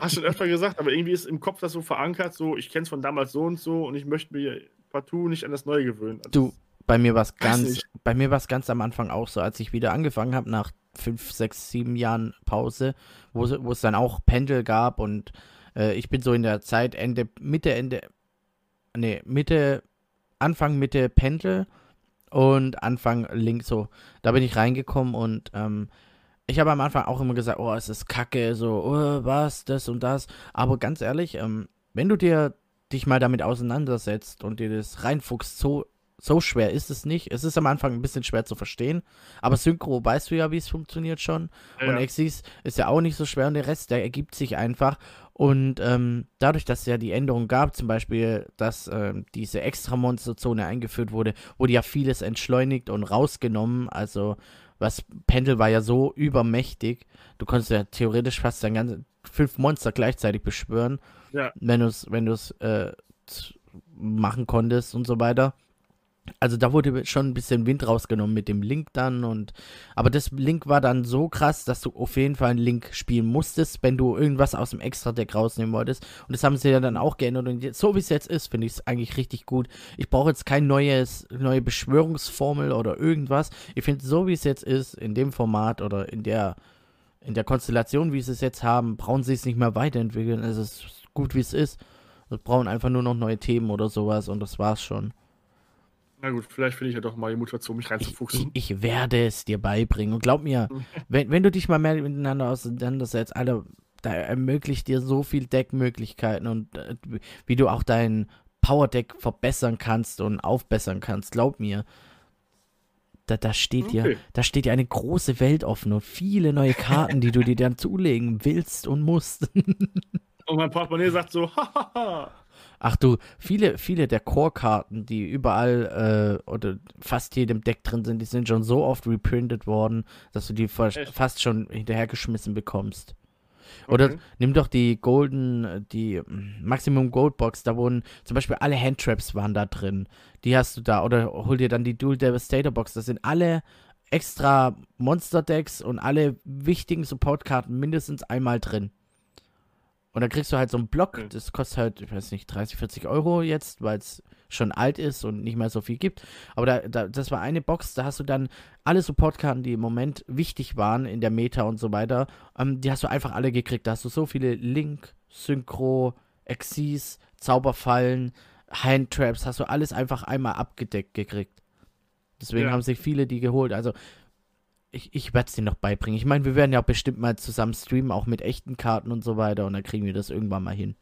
Hast du schon öfter gesagt, aber irgendwie ist im Kopf das so verankert, so ich kenne es von damals so und so und ich möchte mir partout nicht an das Neue gewöhnen. Also, du, bei mir war es ganz, bei mir war es ganz am Anfang auch so, als ich wieder angefangen habe nach fünf, sechs, sieben Jahren Pause, wo, wo es dann auch Pendel gab und äh, ich bin so in der Zeit Ende, Mitte, Ende, nee, Mitte, Anfang, Mitte Pendel und Anfang Link so. Da bin ich reingekommen und ähm, ich habe am Anfang auch immer gesagt, oh, es ist kacke, so, oh, was, das und das. Aber ganz ehrlich, ähm, wenn du dir dich mal damit auseinandersetzt und dir das reinfuchst, so so schwer ist es nicht. Es ist am Anfang ein bisschen schwer zu verstehen, aber Synchro weißt du ja, wie es funktioniert schon. Ja. Und Exis ist ja auch nicht so schwer und der Rest, der ergibt sich einfach. Und ähm, dadurch, dass es ja die Änderung gab, zum Beispiel, dass ähm, diese Extra-Monster-Zone eingeführt wurde, wurde ja vieles entschleunigt und rausgenommen. Also, was Pendel war ja so übermächtig. Du konntest ja theoretisch fast dein ganze fünf Monster gleichzeitig beschwören, ja. wenn du es wenn äh, machen konntest und so weiter. Also da wurde schon ein bisschen Wind rausgenommen mit dem Link dann und aber das Link war dann so krass, dass du auf jeden Fall einen Link spielen musstest, wenn du irgendwas aus dem Extra-Deck rausnehmen wolltest. Und das haben sie ja dann auch geändert und jetzt, so wie es jetzt ist, finde ich es eigentlich richtig gut. Ich brauche jetzt kein neues, neue Beschwörungsformel oder irgendwas. Ich finde, so wie es jetzt ist, in dem Format oder in der, in der Konstellation, wie sie es jetzt haben, brauchen sie es nicht mehr weiterentwickeln. Es ist gut, wie es ist. Wir brauchen einfach nur noch neue Themen oder sowas und das war's schon. Na gut, vielleicht finde ich ja doch mal die Motivation, mich reinzufuchsen. Ich, ich, ich, werde es dir beibringen. Und glaub mir, wenn, wenn du dich mal mehr miteinander auseinandersetzt, Alter, da ermöglicht dir so viel Deckmöglichkeiten und äh, wie du auch dein Power-Deck verbessern kannst und aufbessern kannst. Glaub mir. Da, da, steht okay. dir, da steht dir eine große Welt offen und viele neue Karten, die du dir dann zulegen willst und musst. und mein Portemonnaie sagt so, hahaha. Ach du, viele, viele der Core-Karten, die überall äh, oder fast jedem Deck drin sind, die sind schon so oft reprintet worden, dass du die Echt? fast schon hinterhergeschmissen bekommst. Oder okay. nimm doch die Golden, die Maximum Gold Box, da wurden zum Beispiel alle Handtraps waren da drin. Die hast du da. Oder hol dir dann die Dual Devastator Box. Das sind alle extra Monster Decks und alle wichtigen Support-Karten mindestens einmal drin. Und dann kriegst du halt so einen Block, mhm. das kostet halt, ich weiß nicht, 30, 40 Euro jetzt, weil es schon alt ist und nicht mehr so viel gibt. Aber da, da, das war eine Box, da hast du dann alle Supportkarten, die im Moment wichtig waren in der Meta und so weiter, ähm, die hast du einfach alle gekriegt. Da hast du so viele Link, Synchro, Exis, Zauberfallen, Handtraps, hast du alles einfach einmal abgedeckt gekriegt. Deswegen ja. haben sich viele die geholt. Also ich, ich werde es dir noch beibringen. Ich meine, wir werden ja auch bestimmt mal zusammen streamen, auch mit echten Karten und so weiter. Und dann kriegen wir das irgendwann mal hin.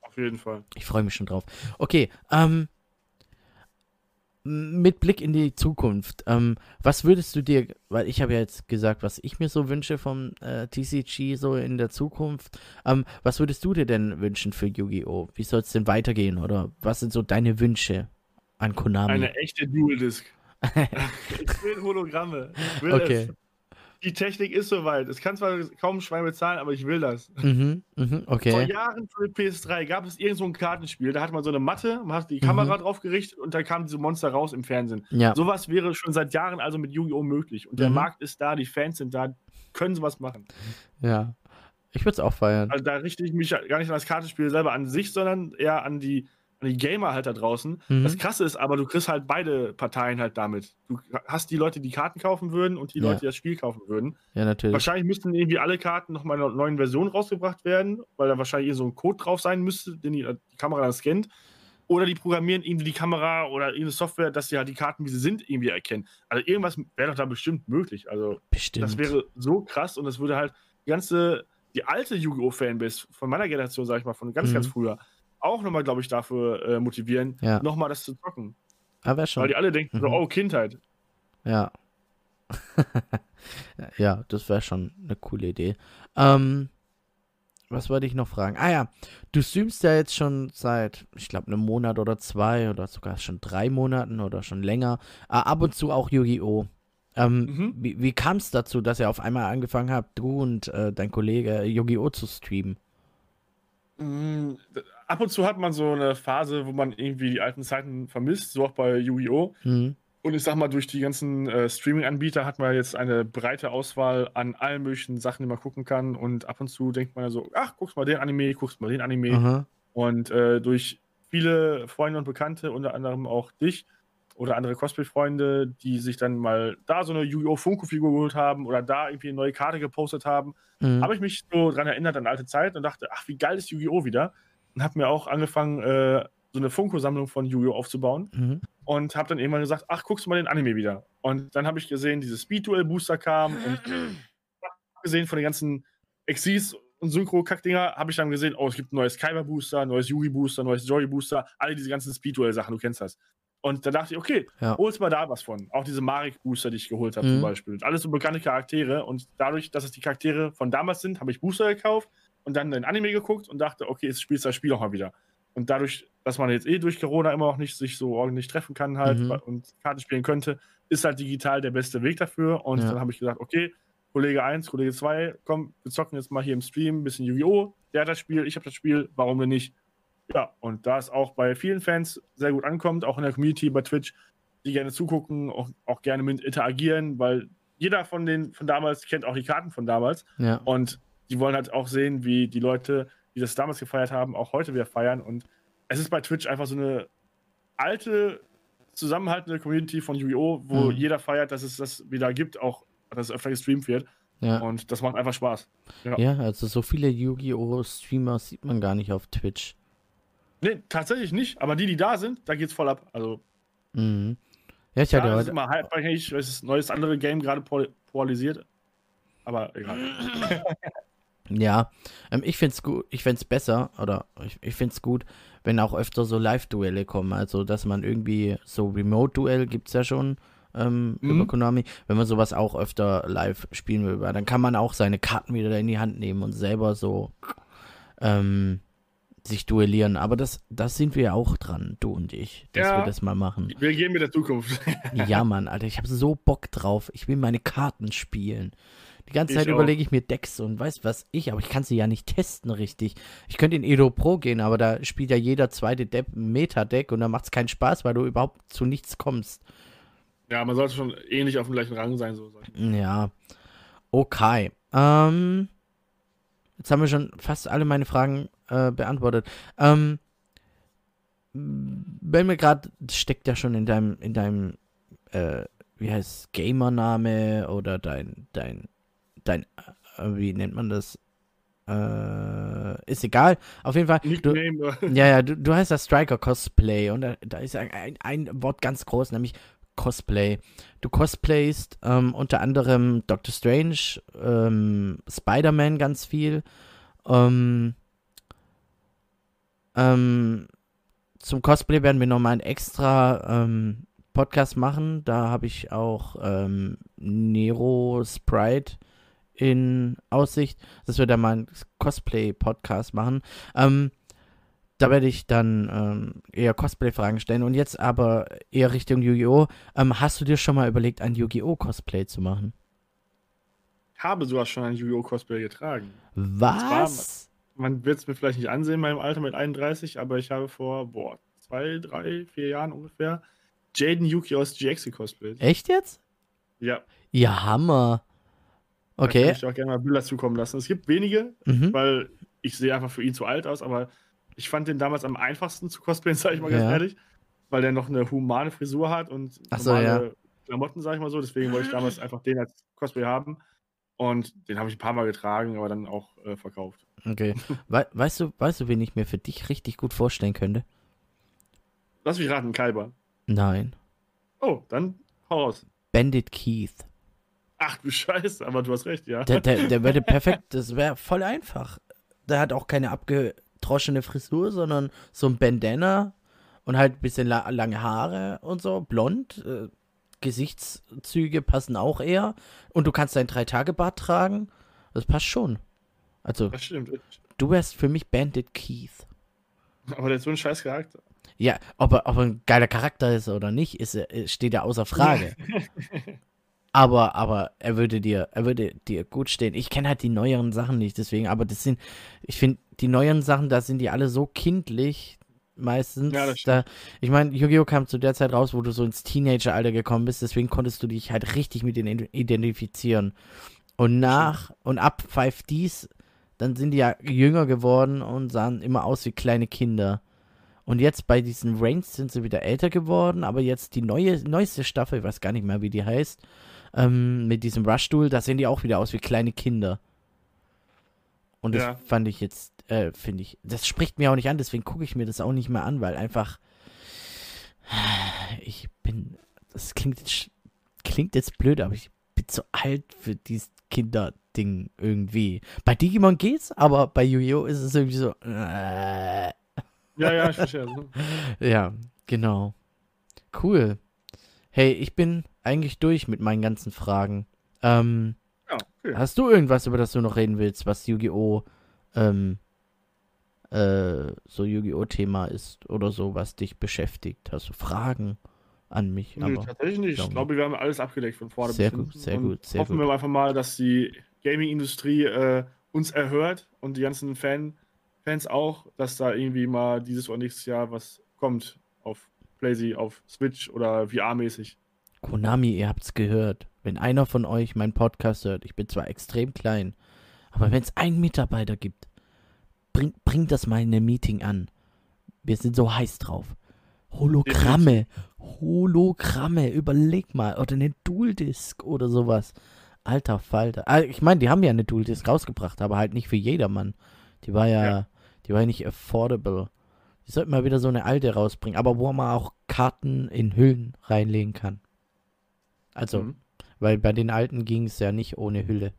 Auf jeden Fall. Ich freue mich schon drauf. Okay, ähm, mit Blick in die Zukunft, ähm, was würdest du dir, weil ich habe ja jetzt gesagt, was ich mir so wünsche vom äh, TCG so in der Zukunft, ähm, was würdest du dir denn wünschen für Yu-Gi-Oh? Wie soll es denn weitergehen oder was sind so deine Wünsche an Konami? Eine echte Dual-Disc. Ich will Hologramme. Ich will okay. es. Die Technik ist soweit. Es kann zwar kaum ein Schwein bezahlen, aber ich will das. Mhm, mh, okay. Vor Jahren für PS3 gab es irgend so ein Kartenspiel. Da hat man so eine Matte, man hat die Kamera mhm. drauf gerichtet und da kamen diese Monster raus im Fernsehen. Ja. Sowas wäre schon seit Jahren also mit Yu-Gi-Oh! möglich. Und der mhm. Markt ist da, die Fans sind da, können sowas machen. Ja. Ich würde es auch feiern. Also da richte ich mich gar nicht an das Kartenspiel selber an sich, sondern eher an die die Gamer halt da draußen. Mhm. Das Krasse ist aber, du kriegst halt beide Parteien halt damit. Du hast die Leute, die Karten kaufen würden und die ja. Leute, die das Spiel kaufen würden. Ja, natürlich. Wahrscheinlich müssten irgendwie alle Karten nochmal in einer neuen Version rausgebracht werden, weil da wahrscheinlich so ein Code drauf sein müsste, den die, die Kamera dann scannt. Oder die programmieren irgendwie die Kamera oder irgendeine Software, dass sie halt die Karten, wie sie sind, irgendwie erkennen. Also irgendwas wäre doch da bestimmt möglich. Also bestimmt. das wäre so krass und das würde halt die ganze, die alte Yu-Gi-Oh! Fanbase von meiner Generation, sag ich mal, von ganz, mhm. ganz früher, auch nochmal, glaube ich, dafür äh, motivieren, ja. nochmal das zu zocken. Aber ah, schon. Weil die alle denken, mhm. so, oh, Kindheit. Ja. ja, das wäre schon eine coole Idee. Ähm, was wollte ich noch fragen? Ah ja, du streamst ja jetzt schon seit, ich glaube, einem Monat oder zwei oder sogar schon drei Monaten oder schon länger. Äh, ab und zu auch Yu-Gi-Oh! Ähm, mhm. Wie, wie kam es dazu, dass ihr auf einmal angefangen habt, du und äh, dein Kollege Yu-Gi-Oh! zu streamen? Ab und zu hat man so eine Phase, wo man irgendwie die alten Zeiten vermisst, so auch bei Yu-Gi-Oh! Mhm. Und ich sag mal, durch die ganzen äh, Streaming-Anbieter hat man jetzt eine breite Auswahl an allen möglichen Sachen, die man gucken kann. Und ab und zu denkt man ja so, ach, guckst mal den Anime, guckst mal den Anime. Aha. Und äh, durch viele Freunde und Bekannte, unter anderem auch dich oder andere Cosplay-Freunde, die sich dann mal da so eine Yu-Gi-Oh! Funko-Figur geholt haben oder da irgendwie eine neue Karte gepostet haben, mhm. habe ich mich so dran erinnert an alte Zeit und dachte, ach, wie geil ist Yu-Gi-Oh! wieder. Und habe mir auch angefangen, äh, so eine Funko-Sammlung von Yu-Gi-Oh! aufzubauen. Mhm. Und habe dann irgendwann gesagt, ach, guckst du mal den Anime wieder. Und dann habe ich gesehen, dieses Speed-Duel-Booster kam und gesehen von den ganzen Exis und Synchro-Kack-Dinger, habe ich dann gesehen, oh, es gibt ein neues Kaiba-Booster, neues Yugi-Booster, neues Joy-Booster, alle diese ganzen Speed-Duel-Sachen, du kennst das. Und da dachte ich, okay, ja. holst mal da was von. Auch diese Marek-Booster, die ich geholt habe, mhm. zum Beispiel. Und alles so bekannte Charaktere. Und dadurch, dass es die Charaktere von damals sind, habe ich Booster gekauft und dann den Anime geguckt und dachte, okay, jetzt spielst du das Spiel auch mal wieder. Und dadurch, dass man jetzt eh durch Corona immer noch nicht sich so ordentlich treffen kann halt mhm. und Karten spielen könnte, ist halt digital der beste Weg dafür. Und ja. dann habe ich gesagt, okay, Kollege 1, Kollege 2, komm, wir zocken jetzt mal hier im Stream ein bisschen Yu-Gi-Oh! Der hat das Spiel, ich habe das Spiel, warum denn nicht? Ja, und da es auch bei vielen Fans sehr gut ankommt, auch in der Community bei Twitch, die gerne zugucken, auch, auch gerne mit interagieren, weil jeder von den von damals kennt auch die Karten von damals. Ja. Und die wollen halt auch sehen, wie die Leute, die das damals gefeiert haben, auch heute wieder feiern. Und es ist bei Twitch einfach so eine alte, zusammenhaltende Community von Yu-Gi-Oh!, wo mhm. jeder feiert, dass es das wieder gibt, auch dass es öfter gestreamt wird. Ja. Und das macht einfach Spaß. Ja, ja also so viele Yu-Gi-Oh! Streamer sieht man gar nicht auf Twitch. Nee, tatsächlich nicht. Aber die, die da sind, da geht's voll ab. Also. Mhm. Ja, ich hatte ja, heute. Mal halb, ich weiß, das neues andere Game gerade polarisiert. Aber egal. ja, ähm, ich find's gut, ich find's besser, oder ich, ich find's gut, wenn auch öfter so Live-Duelle kommen. Also, dass man irgendwie so Remote-Duell gibt's ja schon ähm, mhm. über Konami. Wenn man sowas auch öfter live spielen will, dann kann man auch seine Karten wieder in die Hand nehmen und selber so ähm, sich duellieren. Aber das, das sind wir ja auch dran, du und ich, dass ja, wir das mal machen. Wir gehen mit der Zukunft. ja, Mann, Alter, ich habe so Bock drauf. Ich will meine Karten spielen. Die ganze ich Zeit überlege ich mir Decks und weiß was ich, aber ich kann sie ja nicht testen richtig. Ich könnte in Edo Pro gehen, aber da spielt ja jeder zweite Depp ein Meta-Deck und da macht es keinen Spaß, weil du überhaupt zu nichts kommst. Ja, man sollte schon ähnlich auf dem gleichen Rang sein. So. Ja. Okay. Ähm, jetzt haben wir schon fast alle meine Fragen äh, beantwortet. Ähm, gerade, steckt ja schon in deinem, in deinem, äh, wie heißt Gamer-Name oder dein, dein, dein, äh, wie nennt man das? Äh, ist egal. Auf jeden Fall. Du, ja, ja, du, du heißt das Striker Cosplay und da, da ist ein, ein Wort ganz groß, nämlich Cosplay. Du cosplayst ähm, unter anderem Doctor Strange, ähm, Spider-Man ganz viel. Ähm, ähm, zum Cosplay werden wir nochmal einen extra ähm, Podcast machen. Da habe ich auch ähm, Nero Sprite in Aussicht, dass wir da mal einen Cosplay-Podcast machen. Ähm, da werde ich dann ähm, eher Cosplay-Fragen stellen. Und jetzt aber eher Richtung Yu-Gi-Oh! Ähm, hast du dir schon mal überlegt, ein Yu-Gi-Oh! Cosplay zu machen? Ich habe sogar schon ein Yu-Gi-Oh! Cosplay getragen. Was? man wird es mir vielleicht nicht ansehen in meinem Alter mit 31, aber ich habe vor, boah, zwei, drei, vier Jahren ungefähr Jaden Yuki aus GX cosplayt. Echt jetzt? Ja. Ja, Hammer. Okay. Da kann ich auch gerne mal Bilder zukommen lassen. Es gibt wenige, mhm. weil ich sehe einfach für ihn zu alt aus, aber ich fand den damals am einfachsten zu cosplayen, sage ich mal ganz ja. ehrlich, weil der noch eine humane Frisur hat und so, normale ja. Klamotten, sage ich mal so. Deswegen wollte ich damals einfach den als Cosplay haben. Und den habe ich ein paar Mal getragen, aber dann auch äh, verkauft. Okay. We weißt du, weißt du, wen ich mir für dich richtig gut vorstellen könnte? Lass mich raten, Kalber. Nein. Oh, dann hau raus. Bandit Keith. Ach du Scheiße, aber du hast recht, ja. Der, der, der würde perfekt, das wäre voll einfach. Der hat auch keine abgedroschene Frisur, sondern so ein Bandana und halt ein bisschen la lange Haare und so, blond. Äh, Gesichtszüge passen auch eher. Und du kannst dein Drei-Tage-Bart tragen. Das passt schon. Also, das stimmt. du wärst für mich Bandit Keith. Aber der ist so ein scheiß Charakter. Ja, ob er, ob er ein geiler Charakter ist oder nicht, ist, steht ja außer Frage. aber, aber er würde dir, er würde dir gut stehen. Ich kenne halt die neueren Sachen nicht, deswegen, aber das sind, ich finde, die neueren Sachen, da sind die alle so kindlich, meistens. Ja, da, ich meine, Yu-Gi-Oh! kam zu der Zeit raus, wo du so ins Teenager-Alter gekommen bist, deswegen konntest du dich halt richtig mit denen identifizieren. Und nach und ab 5Ds, dann sind die ja jünger geworden und sahen immer aus wie kleine Kinder. Und jetzt bei diesen Reigns sind sie wieder älter geworden, aber jetzt die neue, neueste Staffel, ich weiß gar nicht mehr, wie die heißt, ähm, mit diesem Rush-Duel, da sehen die auch wieder aus wie kleine Kinder. Und das ja. fand ich jetzt, äh, finde ich, das spricht mir auch nicht an, deswegen gucke ich mir das auch nicht mehr an, weil einfach, ich bin, das klingt jetzt, klingt jetzt blöd, aber ich bin zu alt für dieses Kinderding irgendwie. Bei Digimon geht's, aber bei Yu-Gi-Oh! ist es irgendwie so, äh. Ja, ja, ich verstehe. ja, genau. Cool. Hey, ich bin eigentlich durch mit meinen ganzen Fragen. Ähm, ja, okay. Hast du irgendwas, über das du noch reden willst, was Yu-Gi-Oh! Ähm, äh, so Yu-Gi-Oh! Thema ist oder so, was dich beschäftigt? Hast du Fragen an mich? Aber, tatsächlich nicht. Ich glaube, wir haben alles abgedeckt von vorne sehr bis Gut, sehr gut, sehr hoffen gut. wir einfach mal, dass die Gaming-Industrie äh, uns erhört und die ganzen Fan, Fans auch, dass da irgendwie mal dieses oder nächstes Jahr was kommt auf PlayZ, auf Switch oder VR-mäßig. Konami, ihr habt's gehört. Wenn einer von euch meinen Podcast hört, ich bin zwar extrem klein, aber wenn es einen Mitarbeiter gibt, bringt bring das mal in einem Meeting an. Wir sind so heiß drauf. Hologramme, Hologramme, überleg mal, oder eine Dual-Disc oder sowas. Alter Falter. Ah, ich meine, die haben ja eine Dual-Disc rausgebracht, aber halt nicht für jedermann. Die war ja, ja, die war ja nicht affordable. Die sollten mal wieder so eine alte rausbringen, aber wo man auch Karten in Hüllen reinlegen kann. Also, mhm. weil bei den alten ging es ja nicht ohne Hülle.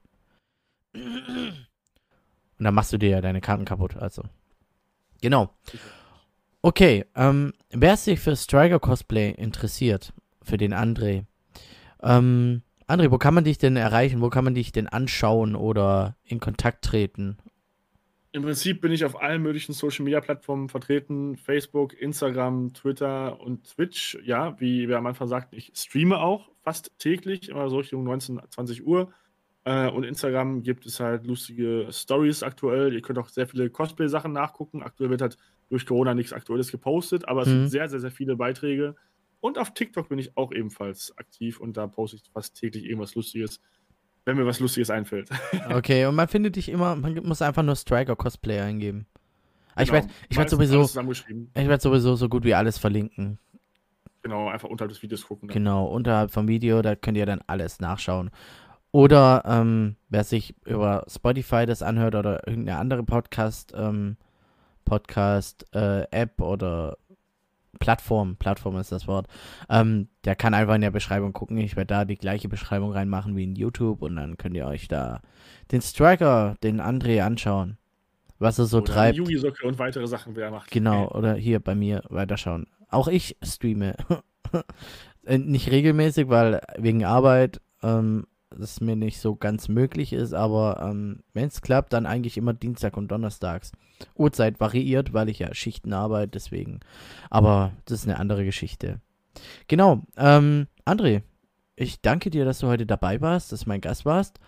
Und dann machst du dir ja deine Karten kaputt, also. Genau. Okay, ähm, wer sich für Striker Cosplay interessiert, für den André, ähm, André, wo kann man dich denn erreichen? Wo kann man dich denn anschauen oder in Kontakt treten? Im Prinzip bin ich auf allen möglichen Social Media Plattformen vertreten: Facebook, Instagram, Twitter und Twitch. Ja, wie wir am Anfang sagten, ich streame auch fast täglich, immer so Richtung 19, 20 Uhr. Äh, und Instagram gibt es halt lustige Stories aktuell. Ihr könnt auch sehr viele Cosplay-Sachen nachgucken. Aktuell wird halt durch Corona nichts Aktuelles gepostet, aber es mhm. sind sehr, sehr, sehr viele Beiträge. Und auf TikTok bin ich auch ebenfalls aktiv und da poste ich fast täglich irgendwas Lustiges wenn mir was Lustiges einfällt. Okay, und man findet dich immer, man muss einfach nur Striker Cosplay eingeben. Genau. Ich werde ich werd sowieso, ich werde sowieso so gut wie alles verlinken. Genau, einfach unterhalb des Videos gucken. Dann. Genau, unterhalb vom Video, da könnt ihr dann alles nachschauen. Oder ähm, wer sich über Spotify das anhört oder irgendeine andere Podcast, ähm, Podcast äh, App oder Plattform, Plattform ist das Wort, ähm, der kann einfach in der Beschreibung gucken. Ich werde da die gleiche Beschreibung reinmachen wie in YouTube und dann könnt ihr euch da denStriker, den André anschauen, was er so oder treibt. Yugi-Socke und weitere Sachen, wer macht. Genau, okay. oder hier bei mir weiterschauen. Auch ich streame. Äh, nicht regelmäßig, weil wegen Arbeit ähm, es mir nicht so ganz möglich ist, aber ähm, wenn es klappt, dann eigentlich immer Dienstag und Donnerstags. Uhrzeit variiert, weil ich ja Schichten arbeite, deswegen. Aber das ist eine andere Geschichte. Genau, ähm, André, ich danke dir, dass du heute dabei warst, dass du mein Gast warst.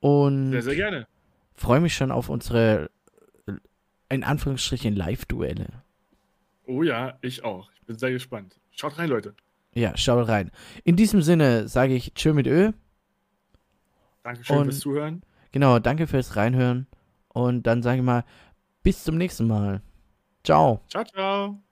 Und sehr, sehr gerne. Freue mich schon auf unsere, in Anführungsstrichen, Live-Duelle. Oh ja, ich auch. Ich bin sehr gespannt. Schaut rein, Leute. Ja, schaut rein. In diesem Sinne sage ich Tschö mit Ö. Dankeschön und, fürs Zuhören. Genau, danke fürs Reinhören. Und dann sage ich mal, bis zum nächsten Mal. Ciao. Ciao, ciao.